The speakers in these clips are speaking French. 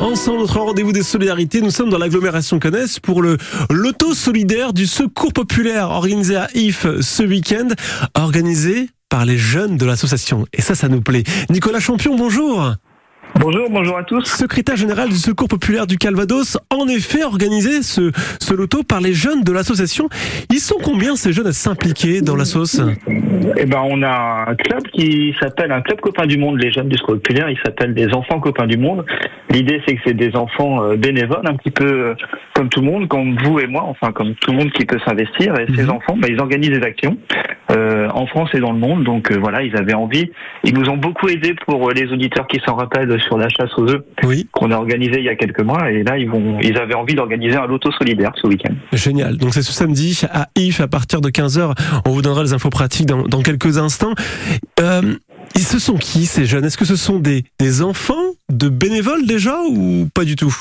Ensemble, notre rendez-vous des solidarités, nous sommes dans l'agglomération Connaisse pour le loto solidaire du Secours populaire organisé à If ce week-end, organisé par les jeunes de l'association. Et ça, ça nous plaît. Nicolas Champion, bonjour. Bonjour, bonjour à tous. Secrétaire général du Secours populaire du Calvados, en effet organisé ce, ce loto par les jeunes de l'association. Ils sont combien ces jeunes à s'impliquer dans la sauce Eh ben, on a un club qui s'appelle un club copain du monde, les jeunes du Secours populaire. Il s'appelle des enfants copains du monde. L'idée, c'est que c'est des enfants euh, bénévoles, un petit peu euh, comme tout le monde, comme vous et moi, enfin comme tout le monde qui peut s'investir. Et ces Mhm. enfants, ben, ils organisent des actions en France et dans le monde. Donc euh, voilà, ils avaient envie. Ils nous ont beaucoup aidés pour euh, les auditeurs qui s'en rappellent sur la chasse aux œufs Oui, qu'on a organisé il y a quelques mois. Et là, ils vont, ils avaient envie d'organiser un loto solidaire ce week-end. génial. Donc c'est ce samedi à If à partir de 15h. On vous donnera les infos pratiques dans, dans quelques instants. Euh, et ce sont qui ces jeunes? Est-ce que ce sont des, des enfants de bénévoles déjà ou pas du tout?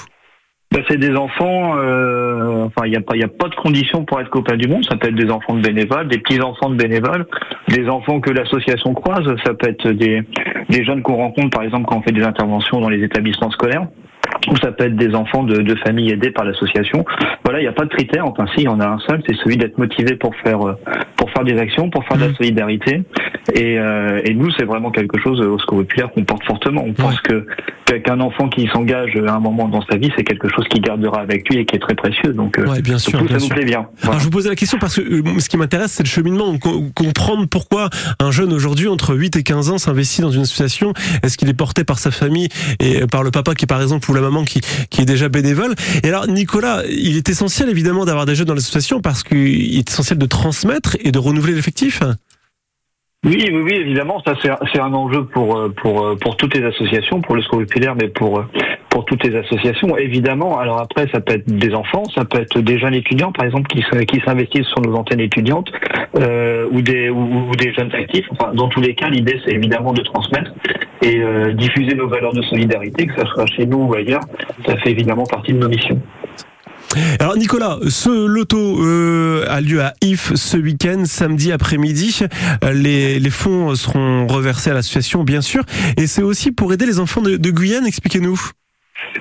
Ben, c'est des enfants, euh, enfin, il n'y a, pas- il y a pas de conditions pour être copain du monde. Ça peut être des enfants de bénévoles, des petits-enfants de bénévoles, des enfants que l'association croise. Ça peut être des, des jeunes qu'on rencontre, par exemple, quand on fait des interventions dans les établissements scolaires. Ou ça peut être des enfants de, de familles aidées par l'association. Voilà, il n'y a pas de critère. Enfin, si, il y en a un seul, c'est celui d'être motivé pour faire euh, pour faire des actions, pour faire de la solidarité. Et, euh, et nous, c'est vraiment quelque chose euh, au Secours populaire qu'on porte fortement. On pense que qu'un enfant qui s'engage à un moment dans sa vie, c'est quelque chose qu'il gardera avec lui et qui est très précieux. Donc, euh, Ouais, bien sûr, bien ça nous plaît bien. Alors, je vous posais la question parce que euh, ce qui m'intéresse, c'est le cheminement. Com- comprendre pourquoi un jeune aujourd'hui, entre 8 et 15 ans, s'investit dans une association. Est-ce qu'il est porté par sa famille et par le papa qui par exemple ou la maman qui, qui est déjà bénévole? Et alors, Nicolas, il est essentiel évidemment d'avoir des jeunes dans l'association parce qu'il est essentiel de transmettre et de renouveler l'effectif? Oui, oui, oui, évidemment, ça c'est un- enjeu pour euh, pour euh, pour toutes les associations, pour le Secours populaire, mais pour euh, pour toutes les associations, évidemment. Alors après, ça peut être des enfants, ça peut être des jeunes étudiants, par exemple, qui qui s'investissent sur nos antennes étudiantes, euh, ou des ou, des jeunes actifs. Enfin, dans tous les cas, l'idée c'est évidemment de transmettre et diffuser nos valeurs de solidarité, que ce soit chez nous ou ailleurs. Ça fait évidemment partie de nos missions. Alors Nicolas, ce loto euh, a lieu à If ce week-end, samedi après-midi. Euh, Les, les fonds seront reversés à l'association, bien sûr. Et c'est aussi pour aider les enfants de, de Guyane, expliquez-nous.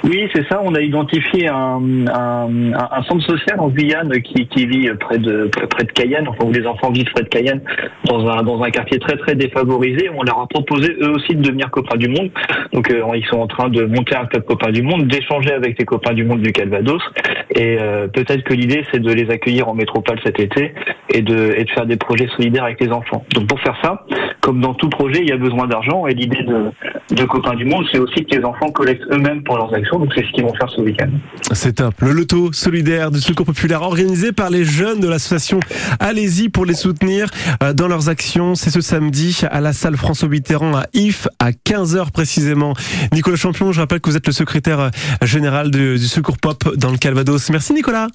Oui, c'est ça. On a identifié un, un, un- centre social en Guyane qui, qui vit près de près de Cayenne, enfin où les enfants vivent près de Cayenne, dans un dans un quartier très très défavorisé. On leur a proposé eux aussi de devenir copains du monde. Donc euh, ils sont en train de monter un club copains du monde, d'échanger avec les copains du monde du Calvados. Et euh, peut-être que l'idée c'est de les accueillir en métropole cet été et de et de faire des projets solidaires avec les enfants. Donc pour faire ça, comme dans tout projet, il y a besoin d'argent et l'idée de de copains du monde, c'est aussi que les enfants collectent eux-mêmes pour leurs actions. Donc c'est ce qu'ils vont faire ce week-end. C'est top. Le loto solidaire du Secours populaire organisé par les jeunes de l'association. Allez-y pour les soutenir euh, dans leurs actions. C'est ce samedi à la salle François Mitterrand à If à 15h précisément. Nicolas Champion, je rappelle que vous êtes le secrétaire euh, général du, du Secours Pop dans le Calvados. Merci Nicolas.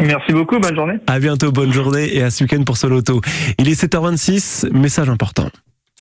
Merci beaucoup, bonne journée. À bientôt, bonne journée et à ce week-end pour ce loto. Il est 7h26, message important.